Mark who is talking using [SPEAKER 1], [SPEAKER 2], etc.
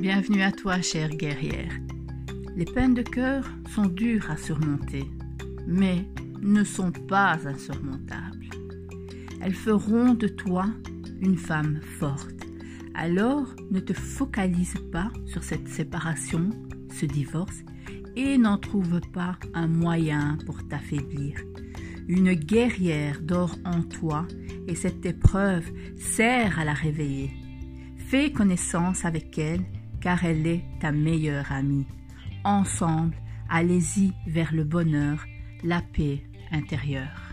[SPEAKER 1] Bienvenue à toi, chère guerrière. Les peines de cœur sont dures à surmonter, mais ne sont pas insurmontables. Elles feront de toi une femme forte. Alors ne te focalise pas sur cette séparation, ce divorce, et n'en trouve pas un moyen pour t'affaiblir. Une guerrière dort en toi et cette épreuve sert à la réveiller. Fais connaissance avec elle car elle est ta meilleure amie. Ensemble, allez-y vers le bonheur, la paix intérieure.